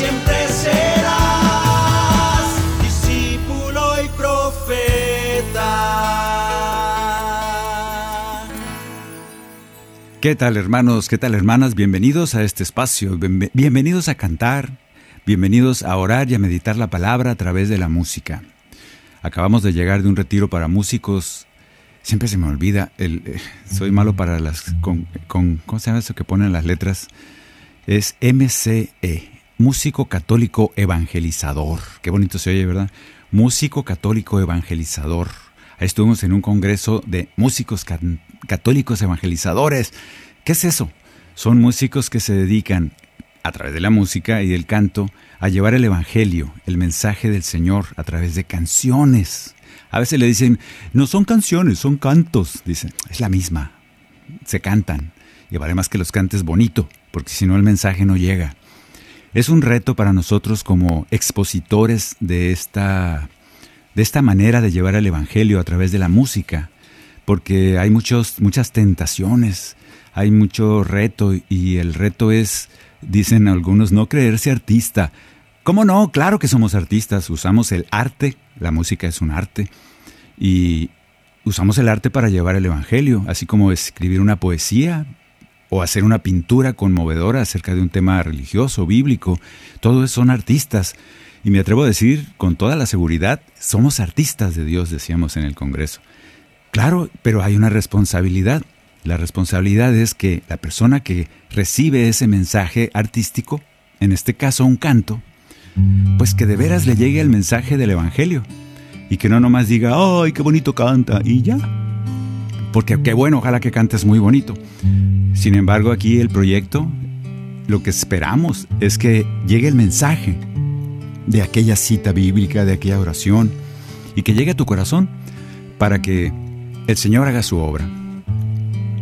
Siempre serás discípulo y profeta. ¿Qué tal hermanos? ¿Qué tal hermanas? Bienvenidos a este espacio, Bien- bienvenidos a cantar, bienvenidos a orar y a meditar la palabra a través de la música. Acabamos de llegar de un retiro para músicos. Siempre se me olvida, el, eh, soy malo para las... Con, con- ¿Cómo se llama eso que ponen las letras? Es MCE, Músico Católico Evangelizador. Qué bonito se oye, ¿verdad? Músico Católico Evangelizador. Ahí estuvimos en un congreso de músicos católicos evangelizadores. ¿Qué es eso? Son músicos que se dedican, a través de la música y del canto, a llevar el Evangelio, el mensaje del Señor, a través de canciones. A veces le dicen, no son canciones, son cantos. Dicen, es la misma, se cantan. Y vale más que los cantes bonito, porque si no el mensaje no llega. Es un reto para nosotros como expositores de esta, de esta manera de llevar el Evangelio a través de la música, porque hay muchos, muchas tentaciones, hay mucho reto y el reto es, dicen algunos, no creerse artista. ¿Cómo no? Claro que somos artistas, usamos el arte, la música es un arte, y usamos el arte para llevar el Evangelio, así como escribir una poesía o hacer una pintura conmovedora acerca de un tema religioso, bíblico. Todos son artistas. Y me atrevo a decir con toda la seguridad, somos artistas de Dios, decíamos en el Congreso. Claro, pero hay una responsabilidad. La responsabilidad es que la persona que recibe ese mensaje artístico, en este caso un canto, pues que de veras le llegue el mensaje del Evangelio. Y que no nomás diga, ¡ay, qué bonito canta! Y ya. Porque qué bueno, ojalá que cantes muy bonito. Sin embargo, aquí el proyecto, lo que esperamos es que llegue el mensaje de aquella cita bíblica, de aquella oración, y que llegue a tu corazón para que el Señor haga su obra.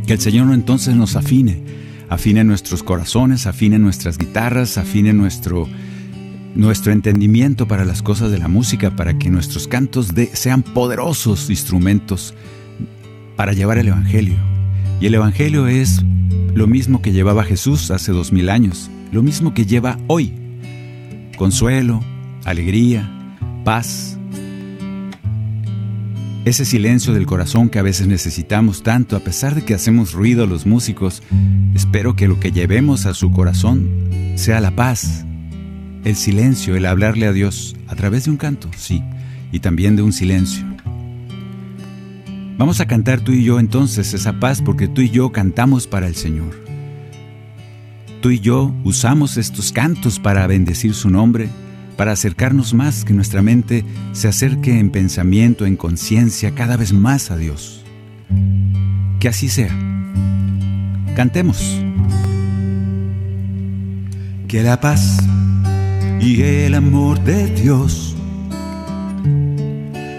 Que el Señor entonces nos afine, afine nuestros corazones, afine nuestras guitarras, afine nuestro, nuestro entendimiento para las cosas de la música, para que nuestros cantos de- sean poderosos instrumentos para llevar el Evangelio. Y el Evangelio es lo mismo que llevaba Jesús hace dos mil años, lo mismo que lleva hoy. Consuelo, alegría, paz. Ese silencio del corazón que a veces necesitamos tanto, a pesar de que hacemos ruido los músicos, espero que lo que llevemos a su corazón sea la paz, el silencio, el hablarle a Dios a través de un canto, sí, y también de un silencio. Vamos a cantar tú y yo entonces esa paz porque tú y yo cantamos para el Señor. Tú y yo usamos estos cantos para bendecir su nombre, para acercarnos más, que nuestra mente se acerque en pensamiento, en conciencia cada vez más a Dios. Que así sea. Cantemos. Que la paz y el amor de Dios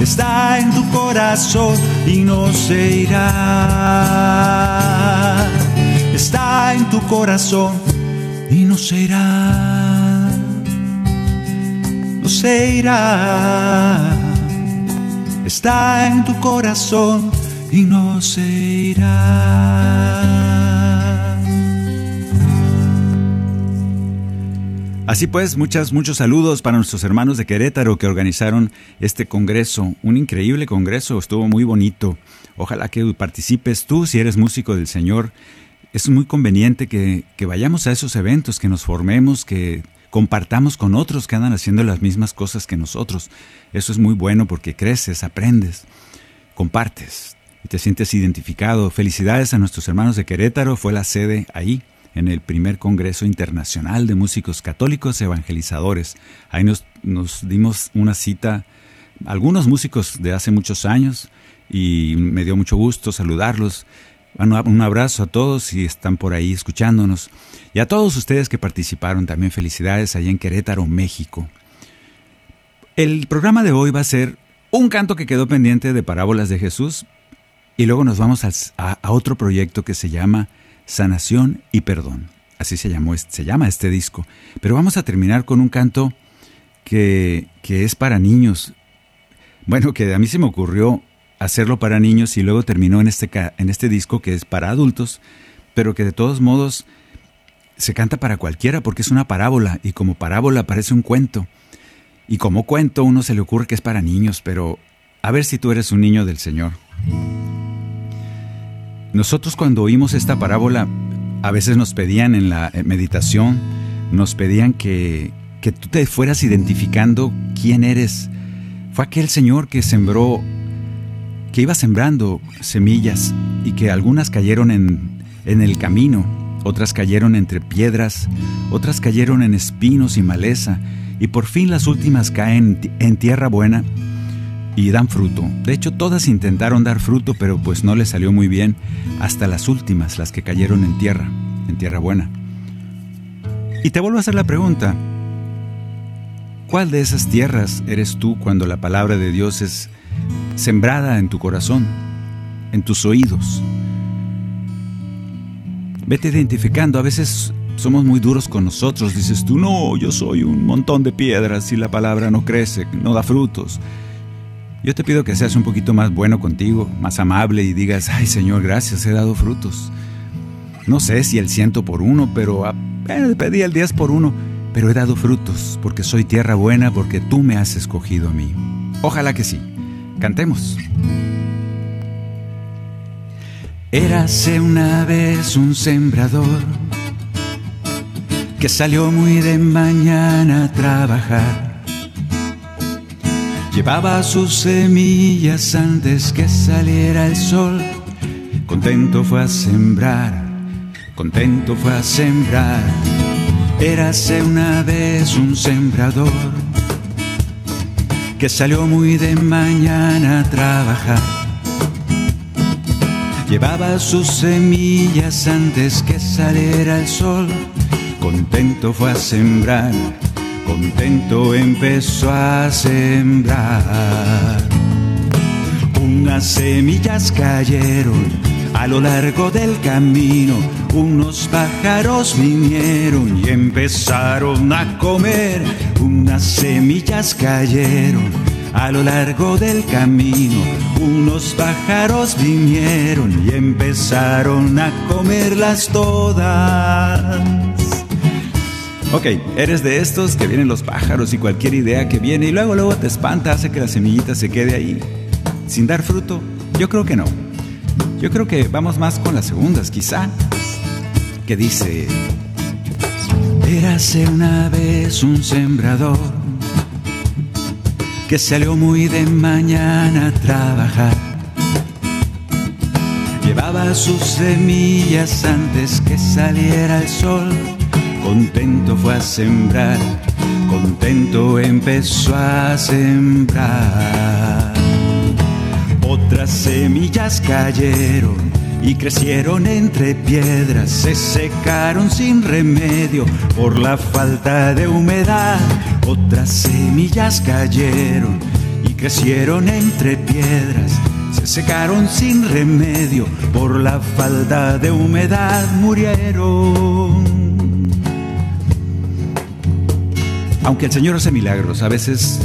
Está en tu corazón y no se irá. Está corazón y no se irá, no se irá. Está en tu corazón y no se irá. Así pues, muchas, muchos saludos para nuestros hermanos de Querétaro que organizaron este congreso, un increíble congreso, estuvo muy bonito. Ojalá que participes tú si eres músico del Señor. Es muy conveniente que, que vayamos a esos eventos, que nos formemos, que compartamos con otros que andan haciendo las mismas cosas que nosotros. Eso es muy bueno porque creces, aprendes, compartes y te sientes identificado. Felicidades a nuestros hermanos de Querétaro, fue la sede ahí en el primer Congreso Internacional de Músicos Católicos Evangelizadores. Ahí nos, dimos una cita, algunos músicos de hace muchos años, y me dio mucho gusto saludarlos. Un abrazo a todos si están por ahí escuchándonos. Y a todos ustedes que participaron también felicidades allá en Querétaro, México. El programa de hoy va a ser un canto que quedó pendiente de Parábolas de Jesús y luego nos vamos a, otro proyecto que se llama Sanación y Perdón. Así se, llamó, se llama este disco. Pero vamos a terminar con un canto que, que es para niños. Bueno, que a mí se me ocurrió hacerlo para niños y luego terminó en este, en este disco que es para adultos, pero que de todos modos se canta para cualquiera porque es una parábola y como parábola parece un cuento. Y como cuento uno se le ocurre que es para niños, pero a ver si tú eres un niño del Señor. Nosotros cuando oímos esta parábola, a veces nos pedían en la eh, meditación, nos pedían que, que tú te fueras identificando quién eres. Fue aquel Señor que sembró, que iba sembrando semillas y que algunas cayeron en, en el camino, otras cayeron entre piedras, otras cayeron en espinos y maleza, y por fin las últimas caen en tierra buena y dan fruto. De hecho, todas intentaron dar fruto, pero pues no les salió muy bien, hasta las últimas, las que cayeron en tierra, en tierra buena. Y te vuelvo a hacer la pregunta, ¿cuál de esas tierras eres tú cuando la palabra de Dios es sembrada en tu corazón, en tus oídos? Vete identificando, a veces somos muy duros con nosotros, dices tú, no, yo soy un montón de piedras y la palabra no crece, no da frutos. Yo te pido que seas un poquito más bueno contigo, más amable y digas, ay Señor, gracias, he dado frutos. No sé si el ciento por uno, pero pedí el diez por uno, pero he dado frutos, porque soy tierra buena, porque tú me has escogido a mí. Ojalá que sí. Cantemos. Érase una vez un sembrador que salió muy de mañana a trabajar. Llevaba sus semillas antes que saliera el sol. Contento fue a sembrar, contento fue a sembrar. Érase una vez un sembrador que salió muy de mañana a trabajar Llevaba sus semillas antes que saliera el sol. Contento fue a sembrar, contento empezó a sembrar. Unas semillas cayeron a lo largo del camino. Unos pájaros vinieron y empezaron a comer. Unas semillas cayeron a lo largo del camino unos pájaros vinieron y empezaron a comerlas todas. Ok, eres de estos que vienen los pájaros y cualquier idea que viene y luego luego te espanta, hace que la semillita se quede ahí sin dar fruto. Yo creo que no. Yo creo que vamos más con las segundas, quizá. Que dice... Érase una vez un sembrador que salió muy de mañana a trabajar. Llevaba sus semillas antes que saliera el sol. Contento fue a sembrar, contento empezó a sembrar. Otras semillas cayeron y crecieron entre piedras, se secaron sin remedio por la falta de humedad otras semillas cayeron y crecieron entre piedras, se secaron sin remedio, por la falta de humedad murieron. Aunque el Señor hace milagros, a veces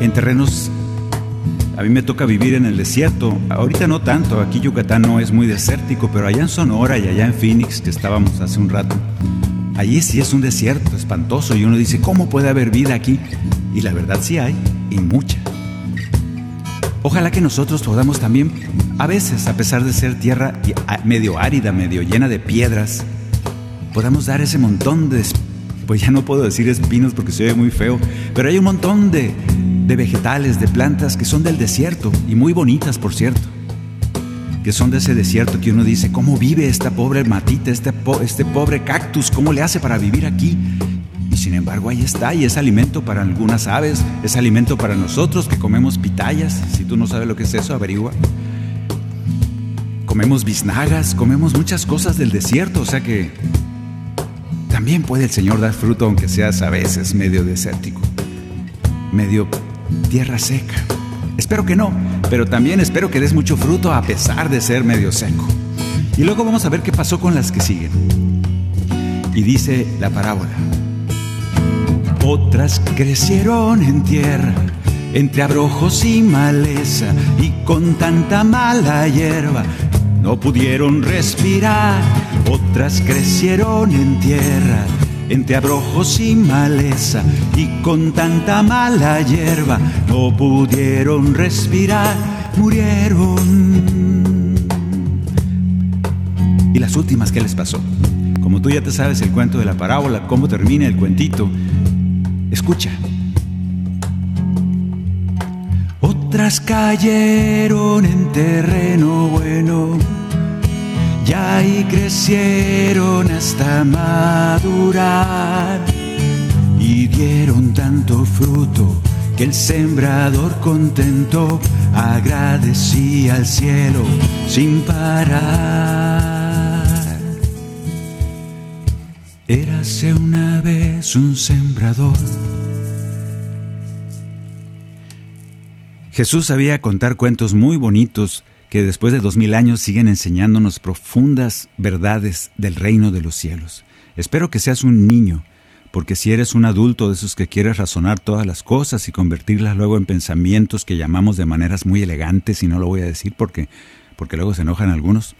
en terrenos a mí me toca vivir en el desierto. Ahorita no tanto, aquí Yucatán no es muy desértico, pero allá en Sonora y allá en Phoenix, que estábamos hace un rato, allí sí es un desierto espantoso y uno dice, ¿cómo puede haber vida aquí? Y la verdad sí hay, y mucha. Ojalá que nosotros podamos también, a veces, a pesar de ser tierra medio árida, medio llena de piedras, podamos dar ese montón de, pues ya no puedo decir espinos porque se ve muy feo, pero hay un montón de, de vegetales, de plantas que son del desierto y muy bonitas, por cierto. Que son de ese desierto que uno dice, ¿cómo vive esta pobre matita, este, este pobre cactus? ¿Cómo le hace para vivir aquí? Y sin embargo ahí está, y es alimento para algunas aves, es alimento para nosotros que comemos pitayas. Si tú no sabes lo que es eso, averigua. Comemos biznagas, comemos muchas cosas del desierto, o sea que también puede el Señor dar fruto aunque seas a veces medio desértico, medio tierra seca. Espero que no, pero también espero que des mucho fruto a pesar de ser medio seco. Y luego vamos a ver qué pasó con las que siguen. Y dice la parábola. Otras crecieron en tierra, entre abrojos y maleza, y con tanta mala hierba no pudieron respirar. Otras crecieron en tierra, entre abrojos y maleza, y con tanta mala hierba no pudieron respirar, murieron. ¿Y las últimas qué les pasó? Como tú ya te sabes el cuento de la parábola, cómo termina el cuentito, escucha. Otras cayeron en terreno bueno y crecieron hasta madurar y dieron tanto fruto que el sembrador contento agradecía al cielo sin parar. Érase una vez un sembrador. Jesús sabía contar cuentos muy bonitos que después de dos mil años siguen enseñándonos profundas verdades del reino de los cielos. Espero que seas un niño, porque si eres un adulto de esos que quieres razonar todas las cosas y convertirlas luego en pensamientos que llamamos de maneras muy elegantes, y no lo voy a decir porque, porque luego se enojan algunos,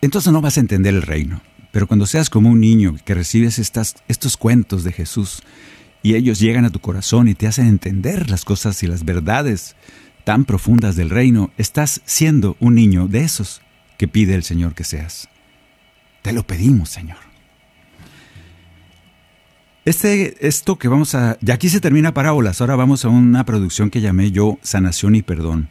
entonces no vas a entender el reino. Pero cuando seas como un niño que recibes estas, estos cuentos de Jesús y ellos llegan a tu corazón y te hacen entender las cosas y las verdades tan profundas del reino, estás siendo un niño de esos que pide el Señor que seas. Te lo pedimos, Señor. Este, esto que vamos a... Ya aquí se termina parábolas, ahora vamos a una producción que llamé yo Sanación y Perdón.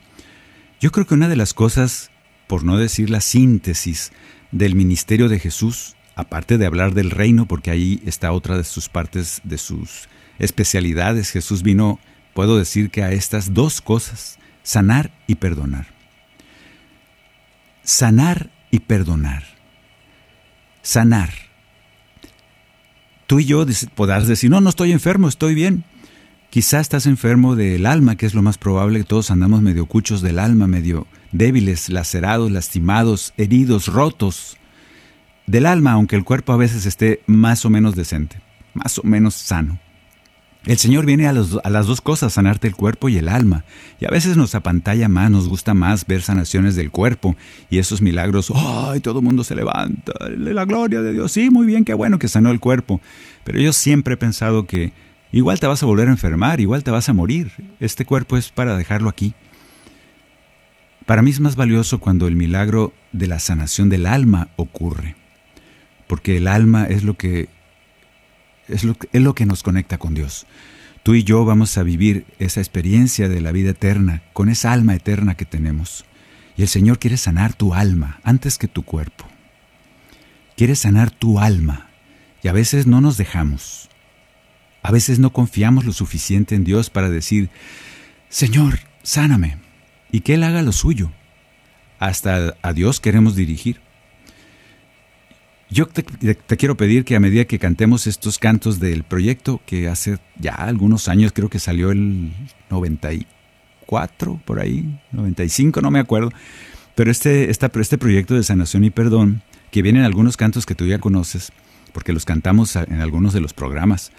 Yo creo que una de las cosas, por no decir la síntesis del ministerio de Jesús, aparte de hablar del reino, porque ahí está otra de sus partes, de sus especialidades, Jesús vino, puedo decir que a estas dos cosas, sanar y perdonar. Sanar y perdonar. Sanar. Tú y yo podrás decir, no, no estoy enfermo, estoy bien. Quizá estás enfermo del alma, que es lo más probable, todos andamos medio cuchos del alma, medio débiles, lacerados, lastimados, heridos, rotos. Del alma, aunque el cuerpo a veces esté más o menos decente, más o menos sano. El Señor viene a, las dos cosas, sanarte el cuerpo y el alma. Y a veces nos apantalla más, nos gusta más ver sanaciones del cuerpo y esos milagros. ¡Ay! todo el mundo se levanta. La gloria de Dios. Sí, muy bien, qué bueno que sanó el cuerpo. Pero yo siempre he pensado que igual te vas a volver a enfermar, igual te vas a morir. Este cuerpo es para dejarlo aquí. Para mí es más valioso cuando el milagro de la sanación del alma ocurre. Porque el alma es lo que es lo, que nos conecta con Dios. Tú y yo vamos a vivir esa experiencia de la vida eterna, con esa alma eterna que tenemos. Y el Señor quiere sanar tu alma antes que tu cuerpo. Quiere sanar tu alma. Y a veces no nos dejamos. A veces no confiamos lo suficiente en Dios para decir, Señor, sáname. Y que Él haga lo suyo. Hasta a Dios queremos dirigir. Yo te, quiero pedir que a medida que cantemos estos cantos del proyecto, que hace ya algunos años, creo que salió el 94 94, por ahí, 95, no me acuerdo. Pero este, este proyecto de sanación y perdón, que viene en algunos cantos que tú ya conoces, porque los cantamos en algunos de los programas,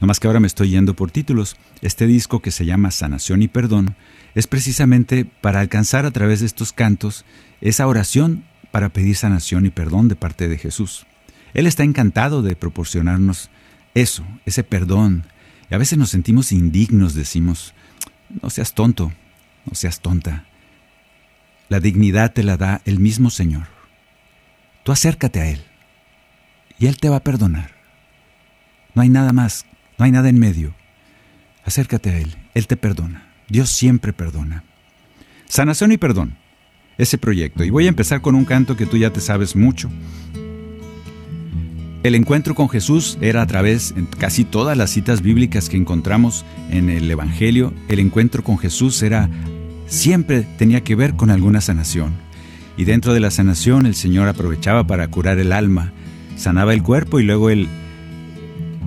más que ahora me estoy yendo por títulos, este disco que se llama Sanación y Perdón es precisamente para alcanzar a través de estos cantos esa oración para pedir sanación y perdón de parte de Jesús. Él está encantado de proporcionarnos eso, ese perdón. Y a veces nos sentimos indignos, decimos, no seas tonto, no seas tonta. La dignidad te la da el mismo Señor. Tú acércate a Él y Él te va a perdonar. No hay nada más, no hay nada en medio. Acércate a Él, Él te perdona. Dios siempre perdona. Sanación y perdón, ese proyecto. Y voy a empezar con un canto que tú ya te sabes mucho. El encuentro con Jesús era a través, en casi todas las citas bíblicas que encontramos en el Evangelio, el encuentro con Jesús era siempre tenía que ver con alguna sanación. Y dentro de la sanación el Señor aprovechaba para curar el alma, sanaba el cuerpo y luego el,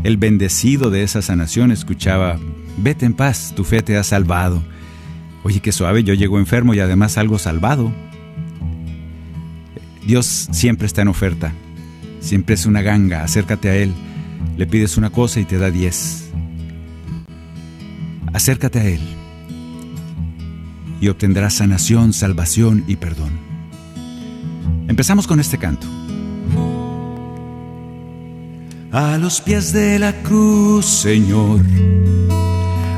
el bendecido de esa sanación escuchaba, vete en paz, tu fe te ha salvado. Oye, qué suave, yo llego enfermo y además algo salvado. Dios siempre está en oferta. Siempre es una ganga, acércate a Él. Le pides una cosa y te da diez. Acércate a Él y obtendrás sanación, salvación y perdón. Empezamos con este canto. A los pies de la cruz, Señor.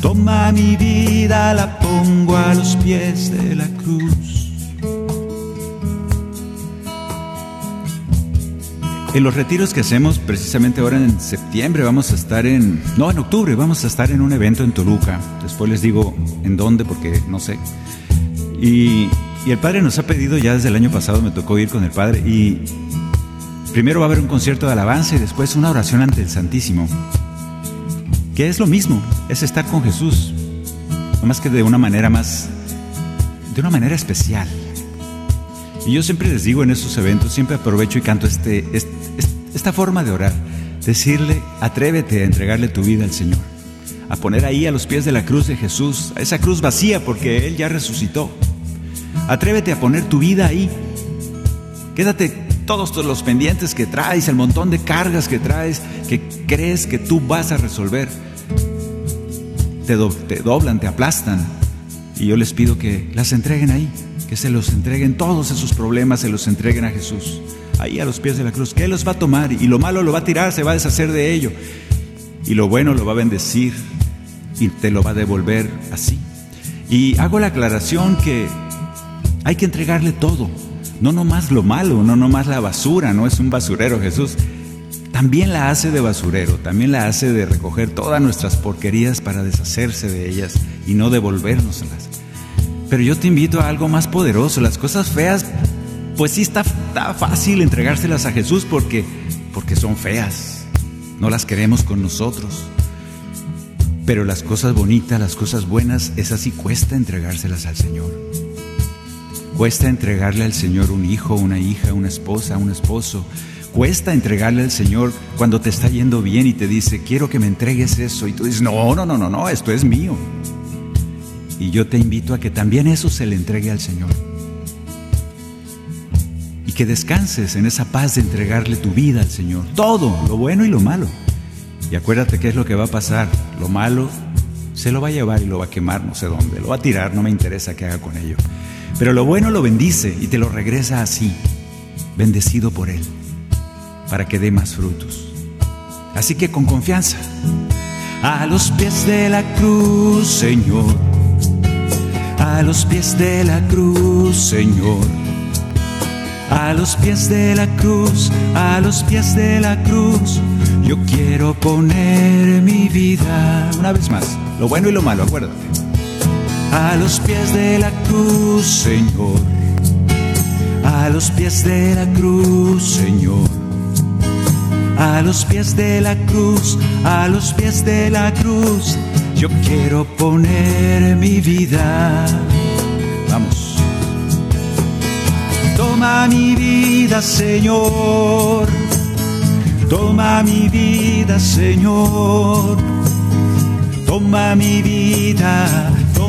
toma mi vida, la pongo a los pies de la cruz. En los retiros que hacemos precisamente ahora en septiembre vamos a estar en, no, en octubre vamos a estar en un evento en Toluca. Después les digo en dónde porque no sé. Y, y el padre nos ha pedido, ya desde el año pasado me tocó ir con el padre y primero va a haber un concierto de alabanza y después una oración ante el Santísimo. Que es lo mismo, es estar con Jesús, más que de una manera más, de una manera especial. Y yo siempre les digo en esos eventos, siempre aprovecho y canto este esta forma de orar, decirle, atrévete a entregarle tu vida al Señor, a poner ahí a los pies de la cruz de Jesús, a esa cruz vacía porque Él ya resucitó. Atrévete a poner tu vida ahí. Quédate todos los pendientes que traes, el montón de cargas que traes, que crees que tú vas a resolver. Te, doblan, te aplastan. Y yo les pido que las entreguen ahí, que se los entreguen todos esos problemas, se los entreguen a Jesús ahí a los pies de la cruz, que Él los va a tomar y lo malo lo va a tirar, se va a deshacer de ello. Y lo bueno lo va a bendecir y te lo va a devolver así. Y hago la aclaración que hay que entregarle todo, no nomás lo malo, no nomás la basura, no es un basurero Jesús. También la hace de basurero, también la hace de recoger todas nuestras porquerías para deshacerse de ellas y no devolvérnoslas. Pero yo te invito a algo más poderoso, las cosas feas pues sí está, fácil entregárselas a Jesús porque, porque son feas. No las queremos con nosotros. Pero las cosas bonitas, las cosas buenas, esas sí cuesta entregárselas al Señor. Cuesta entregarle al Señor un hijo, una hija, una esposa, un esposo. Cuesta entregarle al Señor cuando te está yendo bien y te dice, quiero que me entregues eso. Y tú dices, no, no, no, no, no, esto es mío. Y yo te invito a que también eso se le entregue al Señor que descanses en esa paz de entregarle tu vida al Señor, todo, lo bueno y lo malo. Y acuérdate qué es lo que va a pasar. Lo malo se lo va a llevar y lo va a quemar no sé dónde, lo va a tirar, no me interesa qué haga con ello. Pero lo bueno lo bendice y te lo regresa así, bendecido por Él, para que dé más frutos. Así que con confianza, a los pies de la cruz, Señor, a los pies de la cruz, Señor, a los pies de la cruz, a los pies de la cruz, yo quiero poner mi vida. Una vez más, lo bueno y lo malo, acuérdate. A los pies de la cruz, Señor, a los pies de la cruz, Señor a los pies de la cruz, a los pies de la cruz, yo quiero poner mi vida. Vamos. Toma mi vida, Señor. Toma mi vida, Señor. Toma mi vida,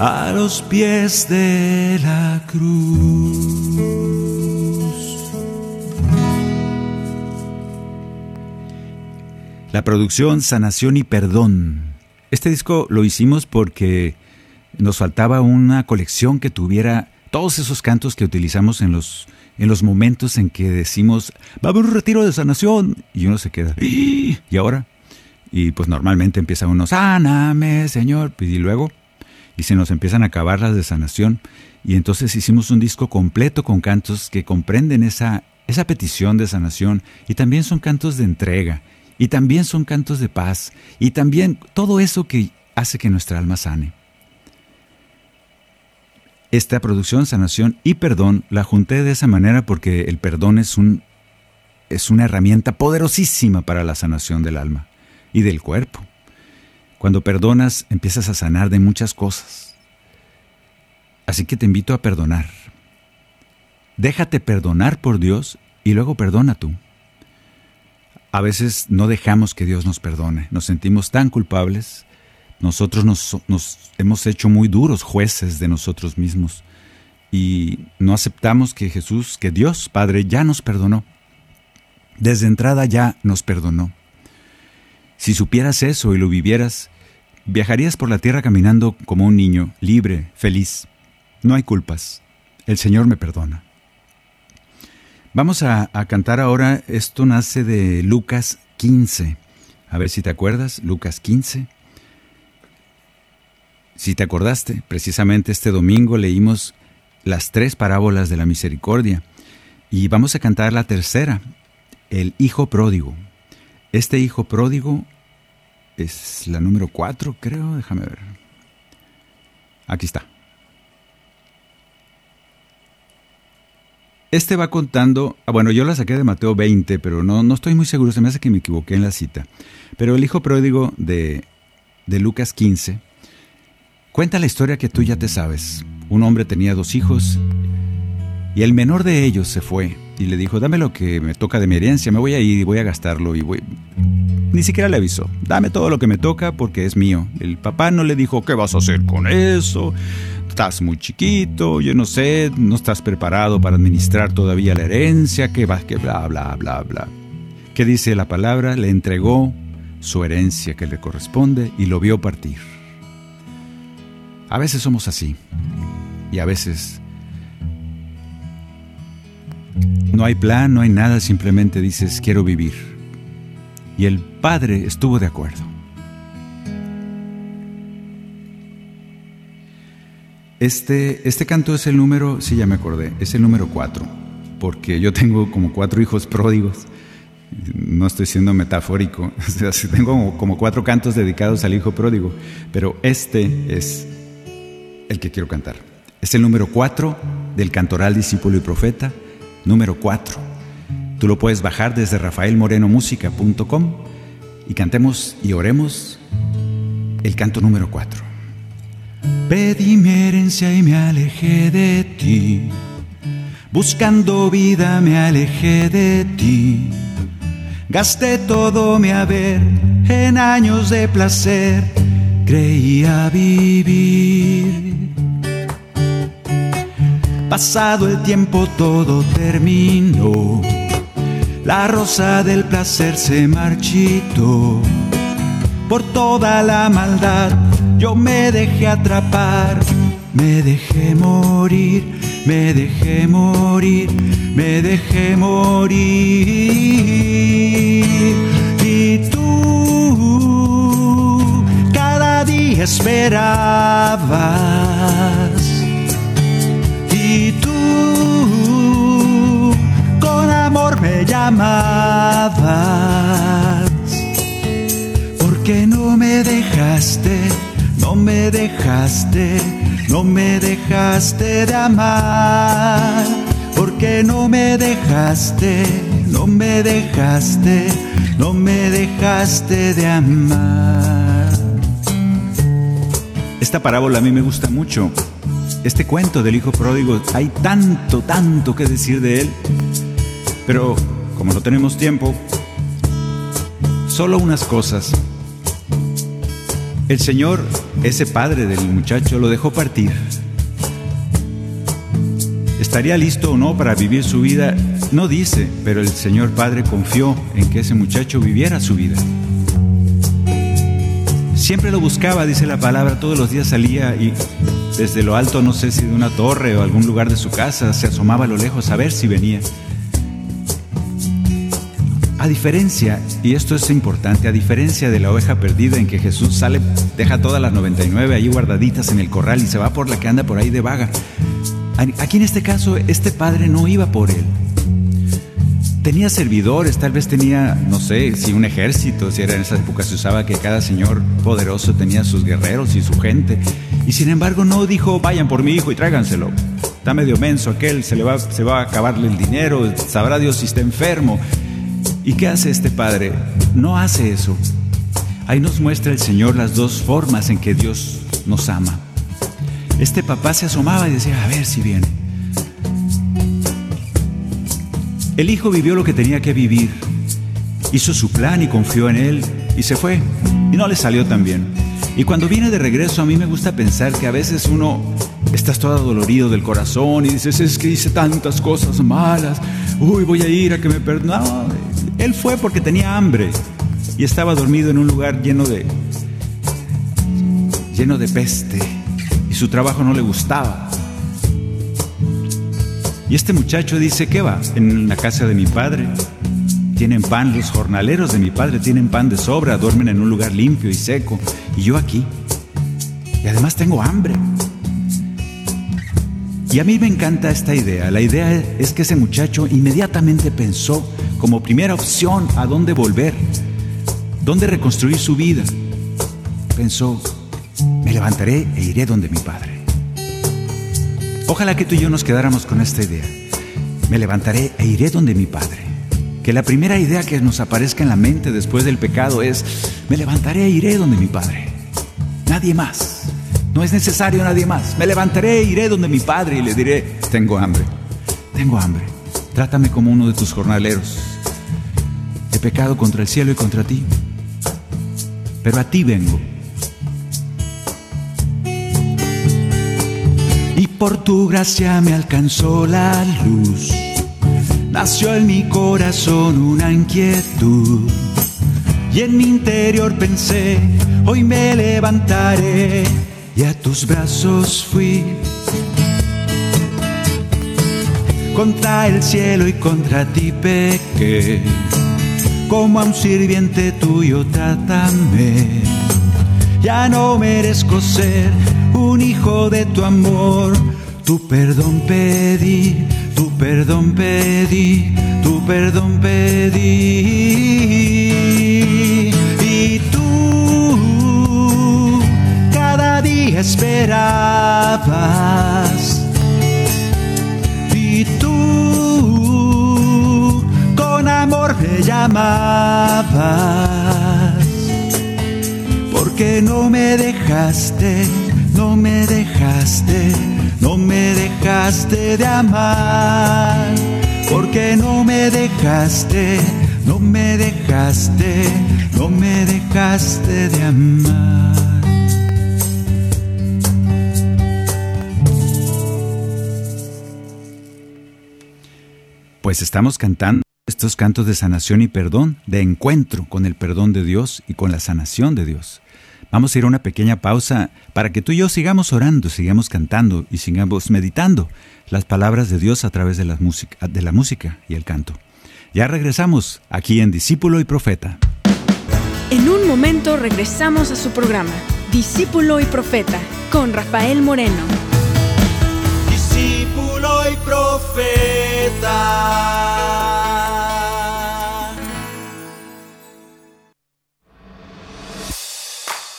A los pies de la cruz. La producción Sanación y Perdón. Este disco lo hicimos porque nos faltaba una colección que tuviera todos esos cantos que utilizamos en los, en los momentos en que decimos, va a haber un retiro de sanación. Y uno se queda, ¿y ahora? Y pues normalmente empieza uno, sáname, Señor. Y luego, y se nos empiezan a acabar las de sanación. Y entonces hicimos un disco completo con cantos que comprenden esa, esa petición de sanación. Y también son cantos de entrega y también son cantos de paz, y también todo eso que hace que nuestra alma sane. Esta producción, sanación y perdón la junté de esa manera porque el perdón es, un, es una herramienta poderosísima para la sanación del alma y del cuerpo. Cuando perdonas empiezas a sanar de muchas cosas. Así que te invito a perdonar. Déjate perdonar por Dios y luego perdona tú a veces no dejamos que Dios nos perdone, nos sentimos tan culpables, nosotros nos, hemos hecho muy duros jueces de nosotros mismos y no aceptamos que Jesús, que Dios Padre ya nos perdonó. Desde entrada ya nos perdonó. Si supieras eso y lo vivieras, viajarías por la tierra caminando como un niño, libre, feliz. No hay culpas. El Señor me perdona. Vamos a, cantar ahora, esto nace de Lucas 15. A ver si te acuerdas, Lucas 15. Si te acordaste, precisamente este domingo leímos las tres parábolas de la misericordia y vamos a cantar la tercera, el hijo pródigo. Este hijo pródigo es la número cuatro, creo, déjame ver. Aquí está. Este va contando, ah, bueno, yo la saqué de Mateo 20, pero no, no estoy muy seguro, se me hace que me equivoqué en la cita. Pero el hijo pródigo de, de Lucas 15 cuenta la historia que tú ya te sabes. Un hombre tenía dos hijos y el menor de ellos se fue y le dijo, dame lo que me toca de mi herencia, me voy a ir y voy a gastarlo y voy... Ni siquiera le avisó, dame todo lo que me toca porque es mío. El papá no le dijo, ¿qué vas a hacer con eso? estás muy chiquito, yo no sé, no estás preparado para administrar todavía la herencia, que va, que bla, bla, bla, bla. ¿Qué dice la palabra? Le entregó su herencia que le corresponde y lo vio partir. A veces somos así y a veces no hay plan, no hay nada, simplemente dices quiero vivir. Y el padre estuvo de acuerdo. Este, este canto es el número, sí, ya me acordé, es el número cuatro, porque yo tengo como cuatro hijos pródigos. No estoy siendo metafórico, tengo como cuatro cantos dedicados al hijo pródigo, pero este es el que quiero cantar. Es el número cuatro del cantoral discípulo y profeta, número cuatro. Tú lo puedes bajar desde rafaelmorenomusica.com y cantemos y oremos el canto número 4. Pedí mi herencia y me alejé de ti. Buscando vida me alejé de ti. Gasté todo mi haber en años de placer. Creía vivir. Pasado el tiempo todo terminó. La rosa del placer se marchitó. Por toda la maldad yo me dejé atrapar, me dejé morir me dejé morir, me dejé morir. Y tú cada día esperabas. Llamabas. Porque no me dejaste, no me dejaste no me dejaste de amar, porque no me dejaste, no me dejaste, no me dejaste de amar. Esta parábola a mí me gusta mucho. Este cuento del hijo pródigo, hay tanto, tanto que decir de él, pero como no tenemos tiempo, solo unas cosas. El Señor, ese padre del muchacho, lo dejó partir. ¿Estaría listo o no para vivir su vida? No dice, pero el Señor Padre confió en que ese muchacho viviera su vida. Siempre lo buscaba, dice la palabra, todos los días salía y desde lo alto, no sé si de una torre o algún lugar de su casa, se asomaba a lo lejos a ver si venía. A diferencia, y esto es importante, a diferencia de la oveja perdida en que Jesús sale, deja todas las 99 ahí guardaditas en el corral y se va por la que anda por ahí de vaga. Aquí en este caso, este padre no iba por él. Tenía servidores, tal vez tenía, no sé, si un ejército, si era en esa época se usaba que cada señor poderoso tenía sus guerreros y su gente. Y sin embargo no dijo, vayan por mi hijo y tráiganselo. Está medio menso aquel, se le va, se va a acabarle el dinero, sabrá Dios si está enfermo. ¿Y qué hace este Padre? No hace eso. Ahí nos muestra el Señor las dos formas en que Dios nos ama. Este papá se asomaba y decía, a ver si viene. El hijo vivió lo que tenía que vivir, hizo su plan y confió en él y se fue. Y no le salió tan bien. Y cuando viene de regreso a mí me gusta pensar que a veces uno estás todo dolorido del corazón y dices, es que hice tantas cosas malas, uy, voy a ir a que me perdonen. Él fue porque tenía hambre y estaba dormido en un lugar lleno de lleno de peste y su trabajo no le gustaba. Y este muchacho dice, ¿qué va? En la casa de mi padre. Tienen pan, los jornaleros de mi padre tienen pan de sobra, duermen en un lugar limpio y seco. Y yo aquí. Y además tengo hambre. Y a mí me encanta esta idea. La idea es que ese muchacho inmediatamente pensó como primera opción a dónde volver, dónde reconstruir su vida. Pensó, me levantaré e iré donde mi padre. Ojalá que tú y yo nos quedáramos con esta idea. Me levantaré e iré donde mi padre. Que la primera idea que nos aparezca en la mente después del pecado es, me levantaré e iré donde mi padre. Nadie más. No es necesario nadie más. Me levantaré e iré donde mi padre y le diré, tengo hambre. Tengo hambre. Trátame como uno de tus jornaleros pecado contra el cielo y contra ti, pero a ti vengo. Y por tu gracia me alcanzó la luz, nació en mi corazón una inquietud. Y en mi interior pensé, hoy me levantaré y a tus brazos fui. Contra el cielo y contra ti pequé como a un sirviente tuyo trátame. Ya no merezco ser un hijo de tu amor, tu perdón pedí, tu perdón pedí, tu perdón pedí. Y tú cada día esperabas. Amor me llamabas, porque no me dejaste, no me dejaste, no me dejaste de amar, porque no me dejaste, no me dejaste, no me dejaste de amar. Pues estamos cantando estos cantos de sanación y perdón, de encuentro con el perdón de Dios y con la sanación de Dios. Vamos a ir a una pequeña pausa para que tú y yo sigamos orando, sigamos cantando y sigamos meditando las palabras de Dios a través de la música, de la música y el canto. Ya regresamos aquí en Discípulo y Profeta. En un momento regresamos a su programa, Discípulo y Profeta, con Rafael Moreno. Discípulo y Profeta.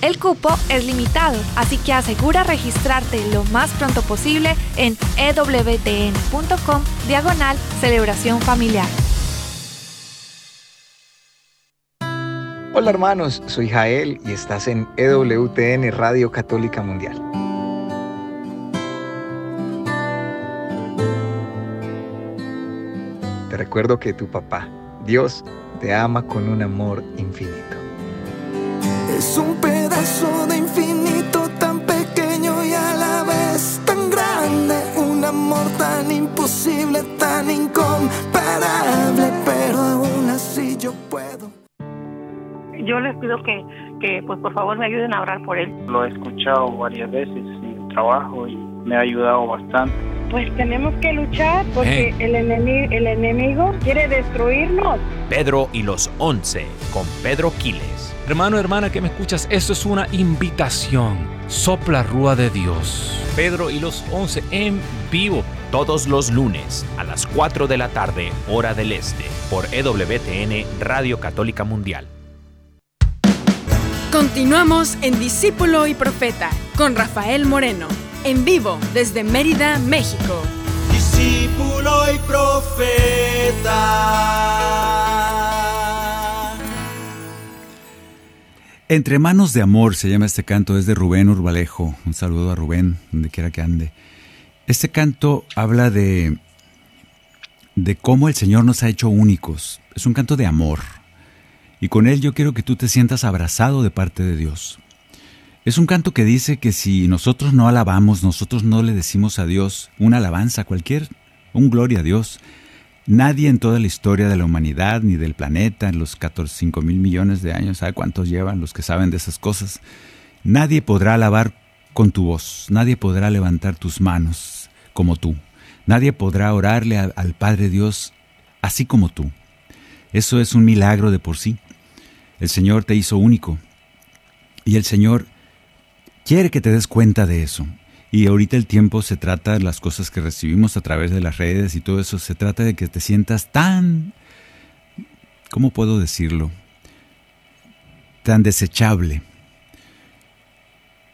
El cupo es limitado, así que asegura registrarte lo más pronto posible en ewtn.com diagonal celebración familiar. Hola hermanos, soy Jael y estás en EWTN Radio Católica Mundial. Te recuerdo que tu papá, Dios, te ama con un amor infinito. Es un pedazo de infinito tan pequeño y a la vez tan grande. Un amor tan imposible, tan incomparable, pero aún así yo puedo. Yo les pido que, que pues por favor me ayuden a orar por él. Lo he escuchado varias veces en el trabajo y me ha ayudado bastante. Pues tenemos que luchar porque el, enemigo, el enemigo quiere destruirnos. Pedro y los once con Pedro Quiles. Hermano, hermana que me escuchas, esto es una invitación. Sopla Rúa de Dios. Pedro y los once en vivo. Todos los lunes a las 4 de la tarde, hora del este, por EWTN Radio Católica Mundial. Continuamos en Discípulo y Profeta con Rafael Moreno, en vivo desde Mérida, México. Discípulo y Profeta. Entre manos de amor se llama este canto, es de Rubén Urbalejo. Un saludo a Rubén, donde quiera que ande. Este canto habla de, de cómo el Señor nos ha hecho únicos. Es un canto de amor. Y con él yo quiero que tú te sientas abrazado de parte de Dios. Es un canto que dice que si nosotros no alabamos, nosotros no le decimos a Dios una alabanza cualquier, un gloria a Dios, Nadie en toda la historia de la humanidad ni del planeta, en los 14, mil millones de años, ¿sabe cuántos llevan los que saben de esas cosas? Nadie podrá alabar con tu voz, nadie podrá levantar tus manos como tú, nadie podrá orarle al Padre Dios así como tú. Eso es un milagro de por sí. El Señor te hizo único y el Señor quiere que te des cuenta de eso. Y ahorita el tiempo se trata de las cosas que recibimos a través de las redes y todo eso, se trata de que te sientas tan, ¿cómo puedo decirlo? Tan desechable.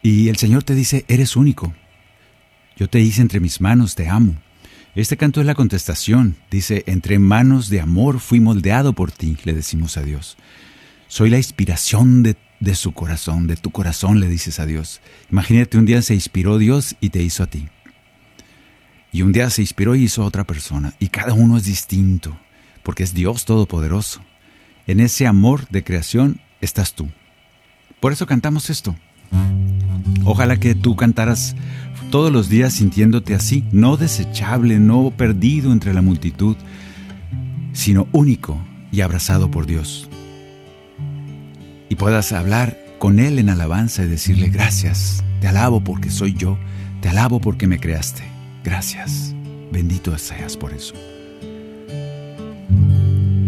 Y el Señor te dice, eres único. Yo te hice entre mis manos, te amo. Este canto es la contestación. Dice, entre manos de amor fui moldeado por ti, le decimos a Dios. Soy la inspiración de de su corazón, de tu corazón, le dices a Dios. Imagínate, un día se inspiró Dios y te hizo a ti. Y un día se inspiró y hizo a otra persona. Y cada uno es distinto, porque es Dios Todopoderoso. En ese amor de creación estás tú. Por eso cantamos esto. Ojalá que tú cantaras todos los días sintiéndote así, no desechable, no perdido entre la multitud, sino único y abrazado por Dios y puedas hablar con Él en alabanza y decirle gracias, te alabo porque soy yo, te alabo porque me creaste, gracias, bendito seas por eso.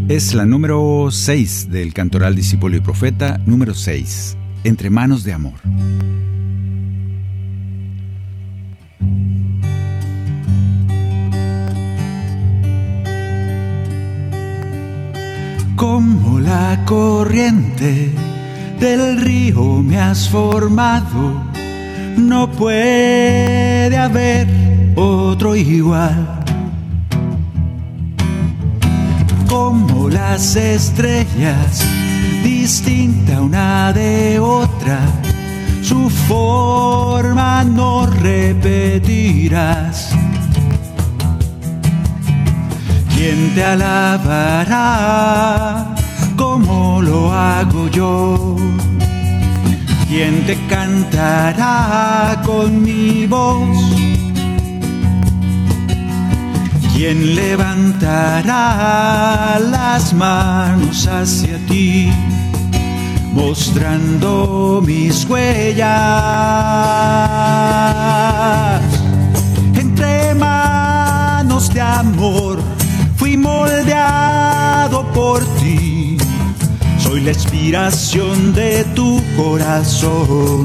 Es la número 6 del Cantoral Discípulo y Profeta, número 6, Entre manos de amor la corriente del río me has formado, no puede haber otro igual. Como las estrellas, distinta una de otra, su forma no repetirás. ¿Quién te alabará como lo hago yo? ¿Quién te cantará con mi voz? ¿Quién levantará las manos hacia ti, mostrando mis huellas? Entre manos de amor fui moldeado por ti. La inspiración de tu corazón.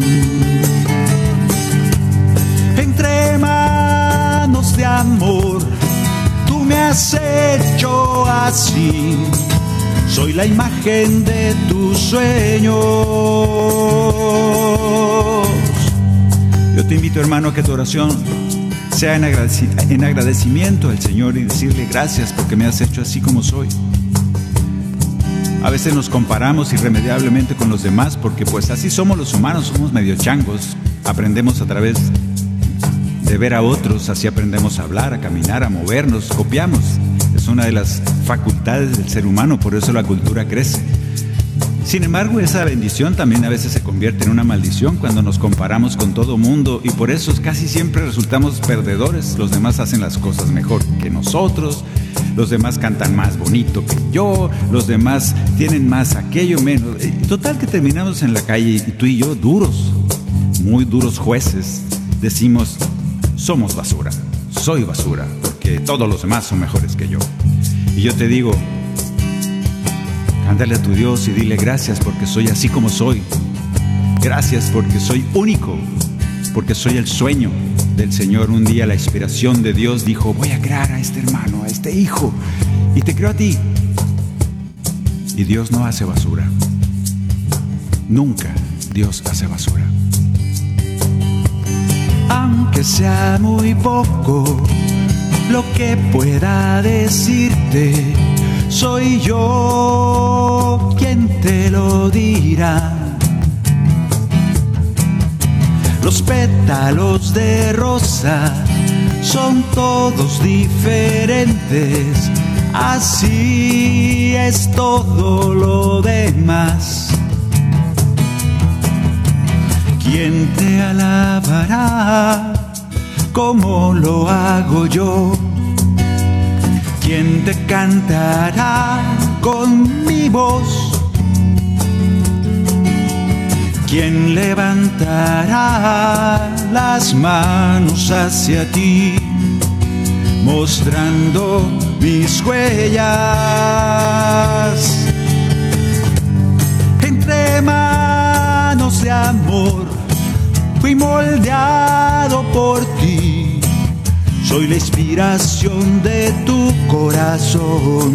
Entre manos de amor, tú me has hecho así. Soy la imagen de tus sueños. Yo te invito, hermano, a que tu oración sea en, agradecimiento al Señor y decirle gracias porque me has hecho así como soy. A veces nos comparamos irremediablemente con los demás porque pues así somos los humanos, somos medio changos. Aprendemos a través de ver a otros, así aprendemos a hablar, a caminar, a movernos, copiamos. Es una de las facultades del ser humano, por eso la cultura crece. Sin embargo, esa bendición también a veces se convierte en una maldición cuando nos comparamos con todo mundo y por eso casi siempre resultamos perdedores. Los demás hacen las cosas mejor que nosotros, los demás cantan más bonito que yo, los demás tienen más aquello menos. Total que terminamos en la calle y tú y yo duros, muy duros jueces, decimos, somos basura, soy basura, porque todos los demás son mejores que yo. Y yo te digo, Ándale a tu Dios y dile gracias porque soy así como soy. Gracias porque soy único, porque soy el sueño del Señor. Un día la inspiración de Dios dijo, voy a crear a este hermano, a este hijo, y te creo a ti. Y Dios no hace basura. Nunca Dios hace basura. Aunque sea muy poco lo que pueda decirte, soy yo quien te lo dirá. Los pétalos de rosa son todos diferentes, así es todo lo demás. ¿Quién te alabará como lo hago yo? ¿Quién te cantará con mi voz? ¿Quién levantará las manos hacia ti, mostrando mis huellas? Entre manos de amor fui moldeado por ti soy la inspiración de tu corazón.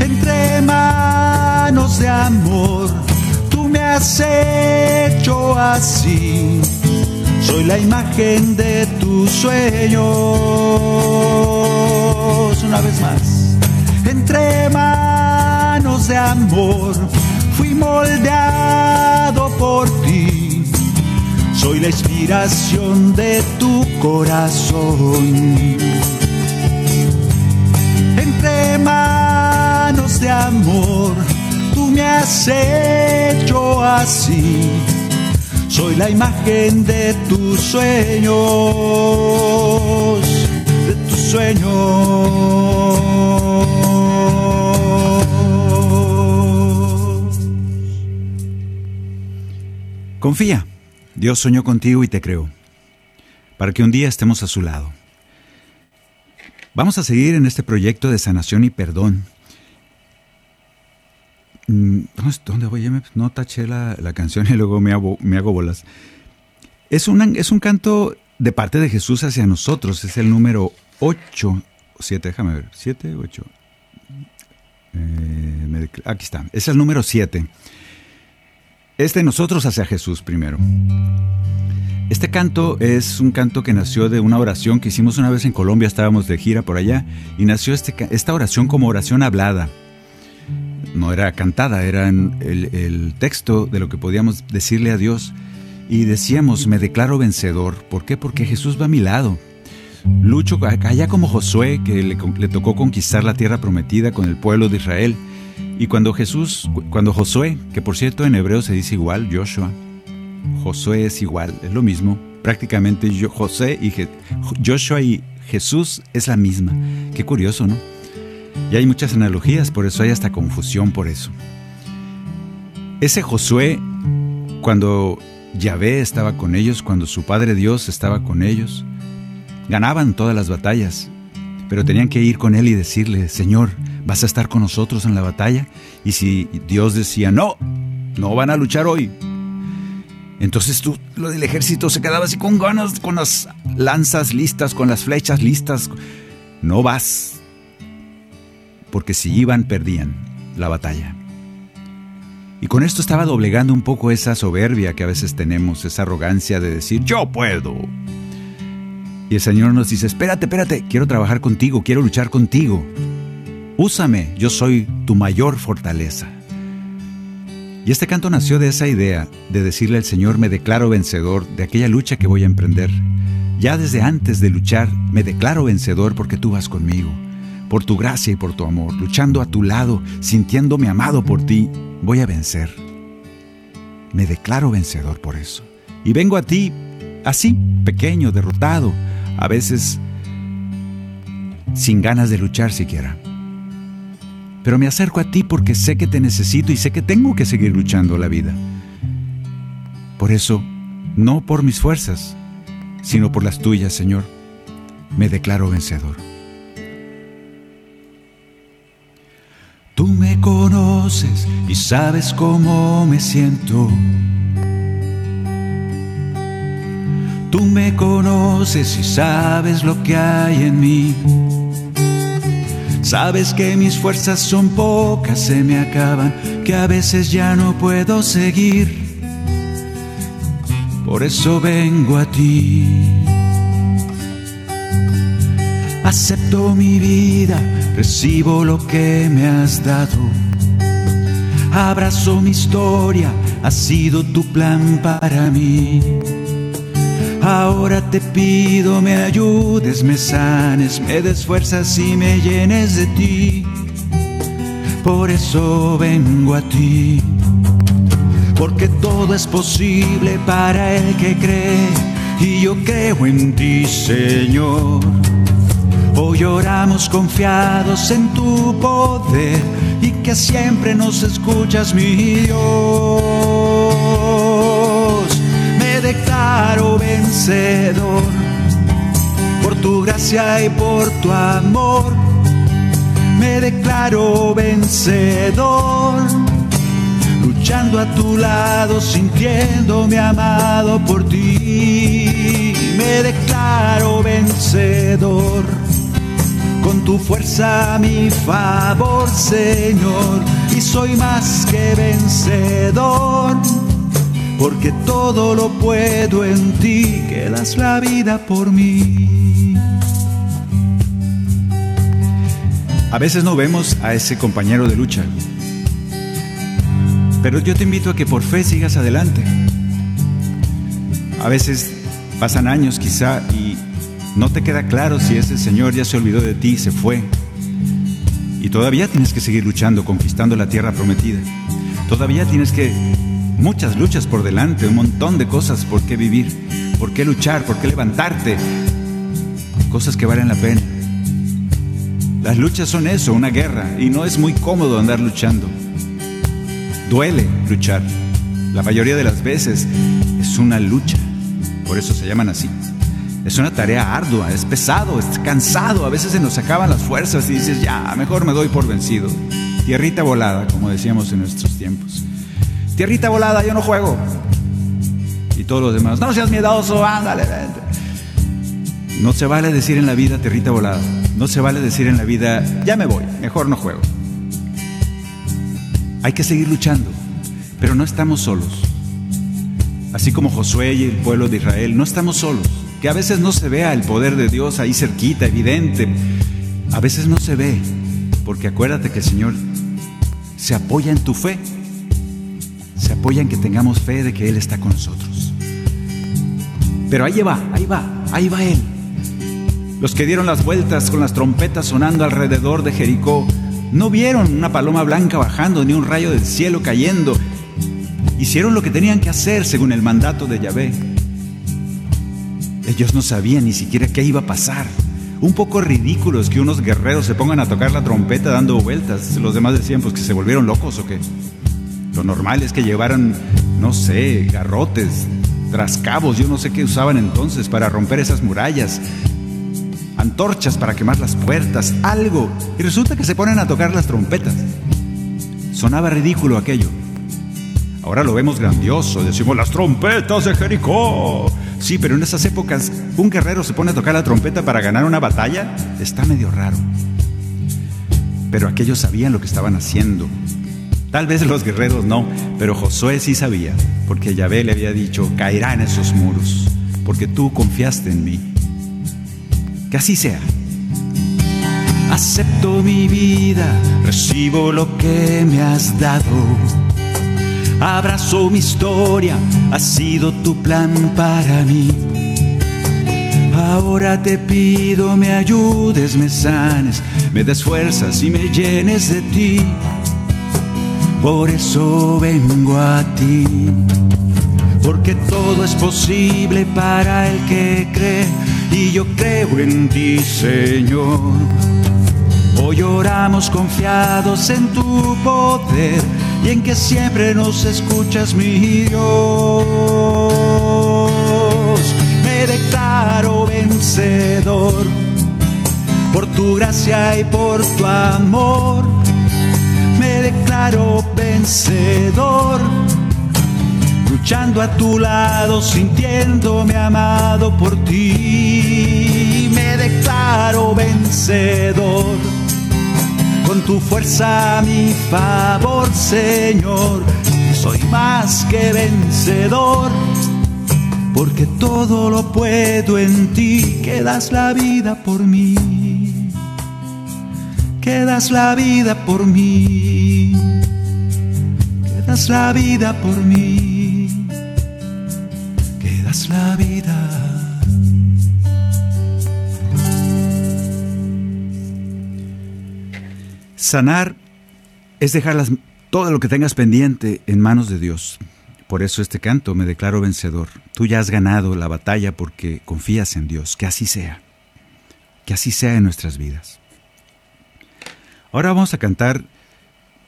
Entre manos de amor, tú me has hecho así. Soy la imagen de tus sueños. Una vez más. Entre manos de amor, fui moldeado por ti soy la inspiración de tu corazón. Entre manos de amor, me has hecho así. Soy la imagen de tus sueños, de tus sueños. Confía. Dios soñó contigo y te creó, para que un día estemos a su lado. Vamos a seguir en este proyecto de sanación y perdón. Mm, ¿Dónde voy? No taché la, canción y luego me hago, me hago bolas. Es, es un canto de parte de Jesús hacia nosotros. Es el número 8, 7, déjame ver, 7, 8. aquí está. Es el número 7. Este nosotros hacia Jesús primero. Este canto es un canto que nació de una oración que hicimos una vez en Colombia, estábamos de gira por allá, y nació este, esta oración como oración hablada. No era cantada, era el, el texto de lo que podíamos decirle a Dios. Y decíamos, me declaro vencedor. ¿Por qué? Porque Jesús va a mi lado. Lucho allá como Josué, que le, tocó conquistar la tierra prometida con el pueblo de Israel. Y cuando Jesús, cuando Josué, que por cierto en hebreo se dice igual, Joshua, Josué es igual, es lo mismo. Prácticamente José y Joshua y Jesús es la misma. Qué curioso, ¿no? Y hay muchas analogías, por eso hay hasta confusión por eso. Ese Josué, cuando Yahvé estaba con ellos, cuando su Padre Dios estaba con ellos, ganaban todas las batallas, pero tenían que ir con él y decirle, Señor, ¿vas a estar con nosotros en la batalla? Y si Dios decía, no, no van a luchar hoy, entonces tú, lo del ejército se quedaba así con ganas, con las lanzas listas, con las flechas listas. No vas. Porque si iban, perdían la batalla. Y con esto estaba doblegando un poco esa soberbia que a veces tenemos, esa arrogancia de decir, yo puedo. Y el Señor nos dice, espérate, espérate, quiero trabajar contigo, quiero luchar contigo. Úsame, yo soy tu mayor fortaleza. Y este canto nació de esa idea de decirle al Señor, me declaro vencedor de aquella lucha que voy a emprender. Ya desde antes de luchar, me declaro vencedor porque tú vas conmigo, por tu gracia y por tu amor, luchando a tu lado, sintiéndome amado por ti, voy a vencer. Me declaro vencedor por eso. Y vengo a ti así, pequeño, derrotado, a veces sin ganas de luchar siquiera pero me acerco a ti porque sé que te necesito y sé que tengo que seguir luchando la vida. Por eso, no por mis fuerzas, sino por las tuyas, Señor, me declaro vencedor. Tú me conoces y sabes cómo me siento. Tú me conoces y sabes lo que hay en mí. Sabes que mis fuerzas son pocas, se me acaban, que a veces ya no puedo seguir. Por eso vengo a ti. Acepto mi vida, recibo lo que me has dado. Abrazo mi historia, ha sido tu plan para mí. Ahora te pido me ayudes, me sanes, me des fuerzas y me llenes de ti. Por eso vengo a ti, porque todo es posible para el que cree y yo creo en ti, Señor. Hoy oramos confiados en tu poder y que siempre nos escuchas, mi Dios declaro vencedor por tu gracia y por tu amor. Me declaro vencedor, luchando a tu lado, sintiéndome amado por ti. Me declaro vencedor, con tu fuerza mi favor, Señor, y soy más que vencedor porque todo lo puedo en ti que das la vida por mí. A veces no vemos a ese compañero de lucha, pero yo te invito a que por fe sigas adelante. A veces pasan años quizá y no te queda claro si ese Señor ya se olvidó de ti, se fue. Y todavía tienes que seguir luchando, conquistando la tierra prometida. Todavía tienes que muchas luchas por delante, un montón de cosas por qué vivir, por qué luchar, por qué levantarte, cosas que valen la pena. Las luchas son eso, una guerra, y no es muy cómodo andar luchando. Duele luchar. La mayoría de las veces es una lucha, por eso se llaman así. Es una tarea ardua, es pesado, es cansado, a veces se nos acaban las fuerzas y dices, ya, mejor me doy por vencido. Tierrita volada, como decíamos en nuestros tiempos. Tierrita volada, yo no juego. Y todos los demás, no seas miedoso, ándale. No se vale decir en la vida tierrita volada. No se vale decir en la vida, ya me voy, mejor no juego. Hay que seguir luchando, pero no estamos solos. Así como Josué y el pueblo de Israel, no estamos solos. Que a veces no se vea el poder de Dios ahí cerquita, evidente. A veces no se ve, porque acuérdate que el Señor se apoya en tu fe. Se apoya en que tengamos fe de que Él está con nosotros. Pero ahí va, ahí va, ahí va Él. Los que dieron las vueltas con las trompetas sonando alrededor de Jericó no vieron una paloma blanca bajando ni un rayo del cielo cayendo. Hicieron lo que tenían que hacer según el mandato de Yahvé. Ellos no sabían ni siquiera qué iba a pasar. Un poco ridículo es que unos guerreros se pongan a tocar la trompeta dando vueltas. Los demás decían pues que se volvieron locos o qué. Lo normal es que llevaran, no sé, garrotes, trascabos, yo no sé qué usaban entonces para romper esas murallas antorchas para quemar las puertas, algo. Y resulta que se ponen a tocar las trompetas. Sonaba ridículo aquello. Ahora lo vemos grandioso, decimos las trompetas de Jericó. Sí, pero en esas épocas un guerrero se pone a tocar la trompeta para ganar una batalla, está medio raro. Pero aquellos sabían lo que estaban haciendo. Tal vez los guerreros no, pero Josué sí sabía, porque Yahvé le había dicho, caerá en esos muros, porque tú confiaste en mí. Que así sea. Acepto mi vida, recibo lo que me has dado. Abrazo mi historia, ha sido tu plan para mí. Ahora te pido me ayudes, me sanes, me des fuerzas y me llenes de ti. Por eso vengo a ti, porque todo es posible para el que cree y yo creo en ti, Señor. Hoy oramos confiados en tu poder y en que siempre nos escuchas, mi Dios. Me declaro vencedor por tu gracia y por tu amor. Me declaro vencedor luchando a tu lado, sintiéndome amado por ti. Me declaro vencedor, tu fuerza mi favor, Señor. Soy más que vencedor, porque todo lo puedo en ti, que das la vida por mí. Que das la vida por mí. Que das la vida por mí la vida. Sanar es dejar todo lo que tengas pendiente en manos de Dios. Por eso este canto me declaro vencedor. Tú ya has ganado la batalla porque confías en Dios. Que así sea. Que así sea en nuestras vidas. Ahora vamos a cantar.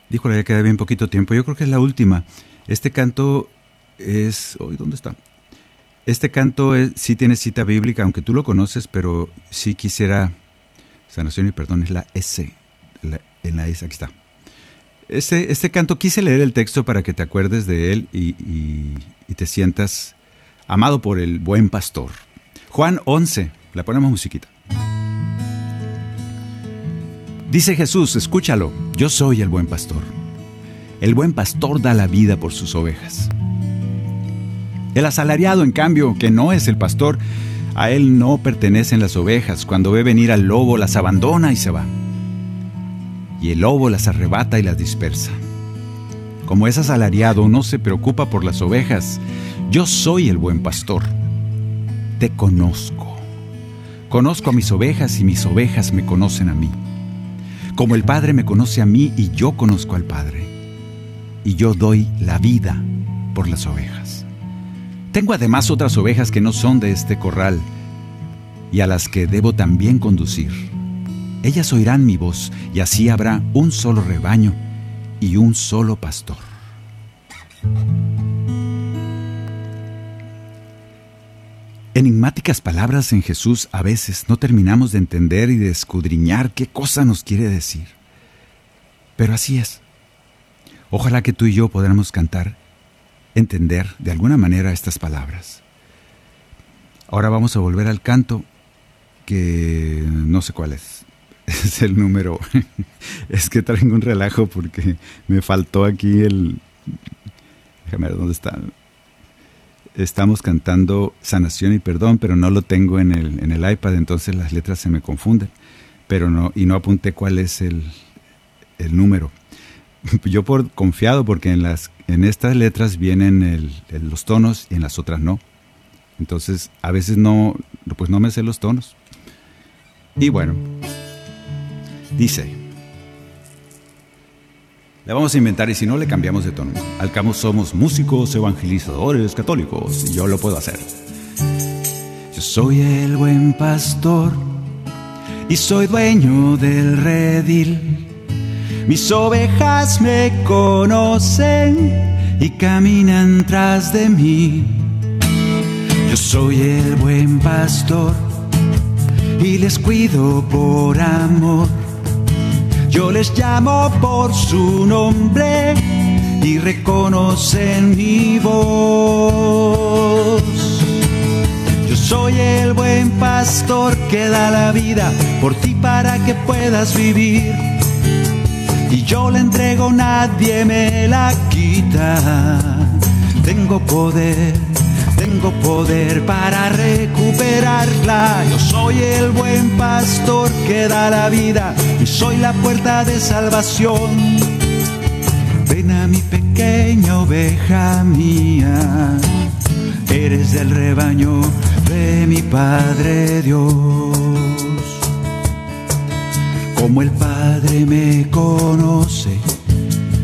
Dijo ya queda bien poquito tiempo. Yo creo que es la última. Este canto es. ¿dónde está? Este canto sí tiene cita bíblica, aunque tú lo conoces, pero sí quisiera, sanación y perdón, es la S, en la S, aquí está. Este, este canto quise leer el texto para que te acuerdes de él y, y te sientas amado por el buen pastor. Juan 11, la ponemos musiquita. Dice Jesús, escúchalo, yo soy el buen pastor. El buen pastor da la vida por sus ovejas. El asalariado, en cambio, que no es el pastor, a él no pertenecen las ovejas. Cuando ve venir al lobo, las abandona y se va. Y el lobo las arrebata y las dispersa. Como es asalariado, no se preocupa por las ovejas. Yo soy el buen pastor. Te conozco. Conozco a mis ovejas y mis ovejas me conocen a mí. Como el Padre me conoce a mí y yo conozco al Padre. Y yo doy la vida por las ovejas. Tengo además otras ovejas que no son de este corral y a las que debo también conducir. Ellas oirán mi voz y así habrá un solo rebaño y un solo pastor. Enigmáticas palabras en Jesús a veces no terminamos de entender y de escudriñar qué cosa nos quiere decir. Pero así es. Ojalá que tú y yo podamos cantar entender de alguna manera estas palabras. Ahora vamos a volver al canto que no sé cuál es. es el número. es que traigo un relajo porque me faltó aquí el. Déjame ver dónde está. Estamos cantando sanación y perdón, pero no lo tengo en el, en el iPad, entonces las letras se me confunden. Pero no, y no apunté cuál es el, el número. Yo por confiado porque en las en estas letras vienen los tonos y en las otras no. Entonces a veces no pues no me sé los tonos. Y bueno, Dice, le vamos a inventar y si no le cambiamos de tono. Al cabo somos músicos, evangelizadores, católicos y yo lo puedo hacer. Yo soy el buen pastor y soy dueño del redil. Mis ovejas me conocen y caminan tras de mí. Yo soy el buen pastor y les cuido por amor. Yo les llamo por su nombre y reconocen mi voz. Yo soy el buen pastor que da la vida por ti para que puedas vivir. Y yo le entrego, nadie me la quita. Tengo poder tengo poder para recuperarla. Yo soy el buen pastor que da la vida y soy la puerta de salvación. Ven a mi pequeña oveja mía, eres del rebaño de mi Padre Dios. Como el Padre me conoce,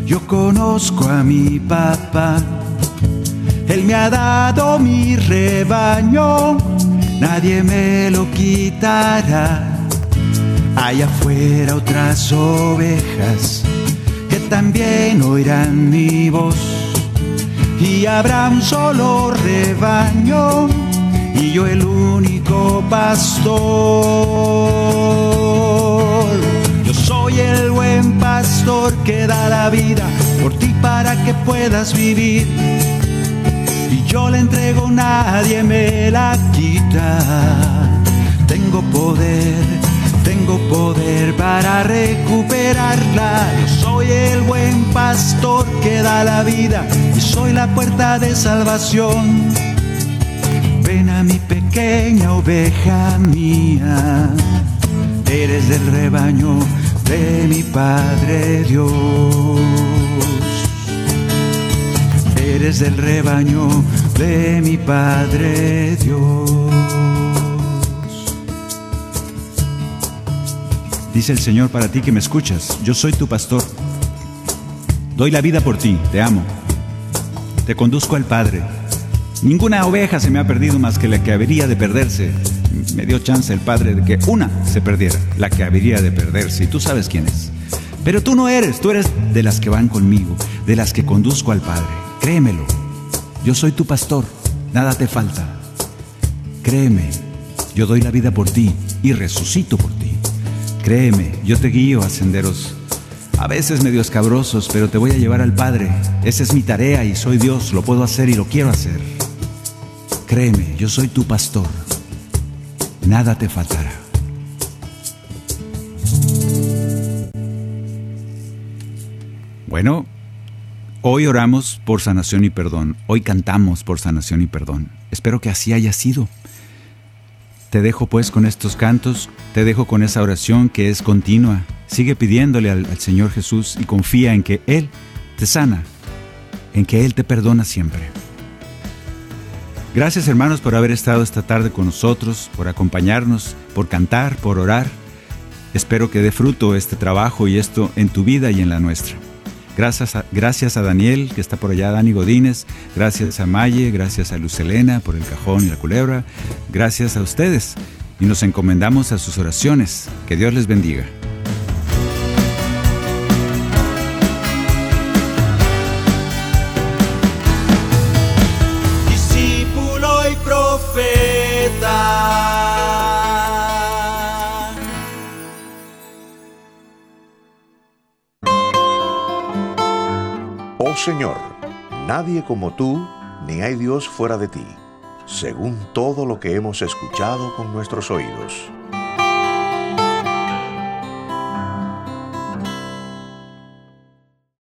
yo conozco a mi papá él me ha dado mi rebaño, nadie me lo quitará. Hay afuera otras ovejas que también oirán mi voz. Y habrá un solo rebaño y yo el único pastor. Yo soy el buen pastor que da la vida por ti para que puedas vivir yo le entrego, nadie me la quita. Tengo poder, tengo poder para recuperarla. Yo soy el buen pastor que da la vida y soy la puerta de salvación. Ven a mi pequeña oveja mía, eres del rebaño de mi Padre Dios eres del rebaño de mi Padre Dios. Dice el Señor para ti que me escuchas, yo soy tu pastor. Doy la vida por ti, te amo. Te conduzco al Padre. Ninguna oveja se me ha perdido más que la que habría de perderse. Me dio chance el Padre de que una se perdiera, la que habría de perderse, y tú sabes quién es. Pero tú no eres, tú eres de las que van conmigo, de las que conduzco al Padre. Créemelo, yo soy tu pastor, nada te falta. Créeme, yo doy la vida por ti y resucito por ti. Créeme, yo te guío a senderos a veces medio escabrosos, pero te voy a llevar al Padre. Esa es mi tarea y soy Dios, lo puedo hacer y lo quiero hacer. Créeme, yo soy tu pastor. Nada te faltará. Bueno, Hoy oramos por sanación y perdón. Hoy cantamos por sanación y perdón. Espero que así haya sido. Te dejo pues con estos cantos, te dejo con esa oración que es continua. Sigue pidiéndole al, al, Señor Jesús y confía en que Él te sana, en que Él te perdona siempre. Gracias hermanos por haber estado esta tarde con nosotros, por acompañarnos, por cantar, por orar. Espero que dé fruto este trabajo y esto en tu vida y en la nuestra. Gracias a, gracias a Daniel, que está por allá, Dani Godínez. Gracias a Maye, gracias a Lucelena por el cajón y la culebra. Gracias a ustedes. Y nos encomendamos a sus oraciones. Que Dios les bendiga. Señor, nadie como tú, ni hay Dios fuera de ti, según todo lo que hemos escuchado con nuestros oídos.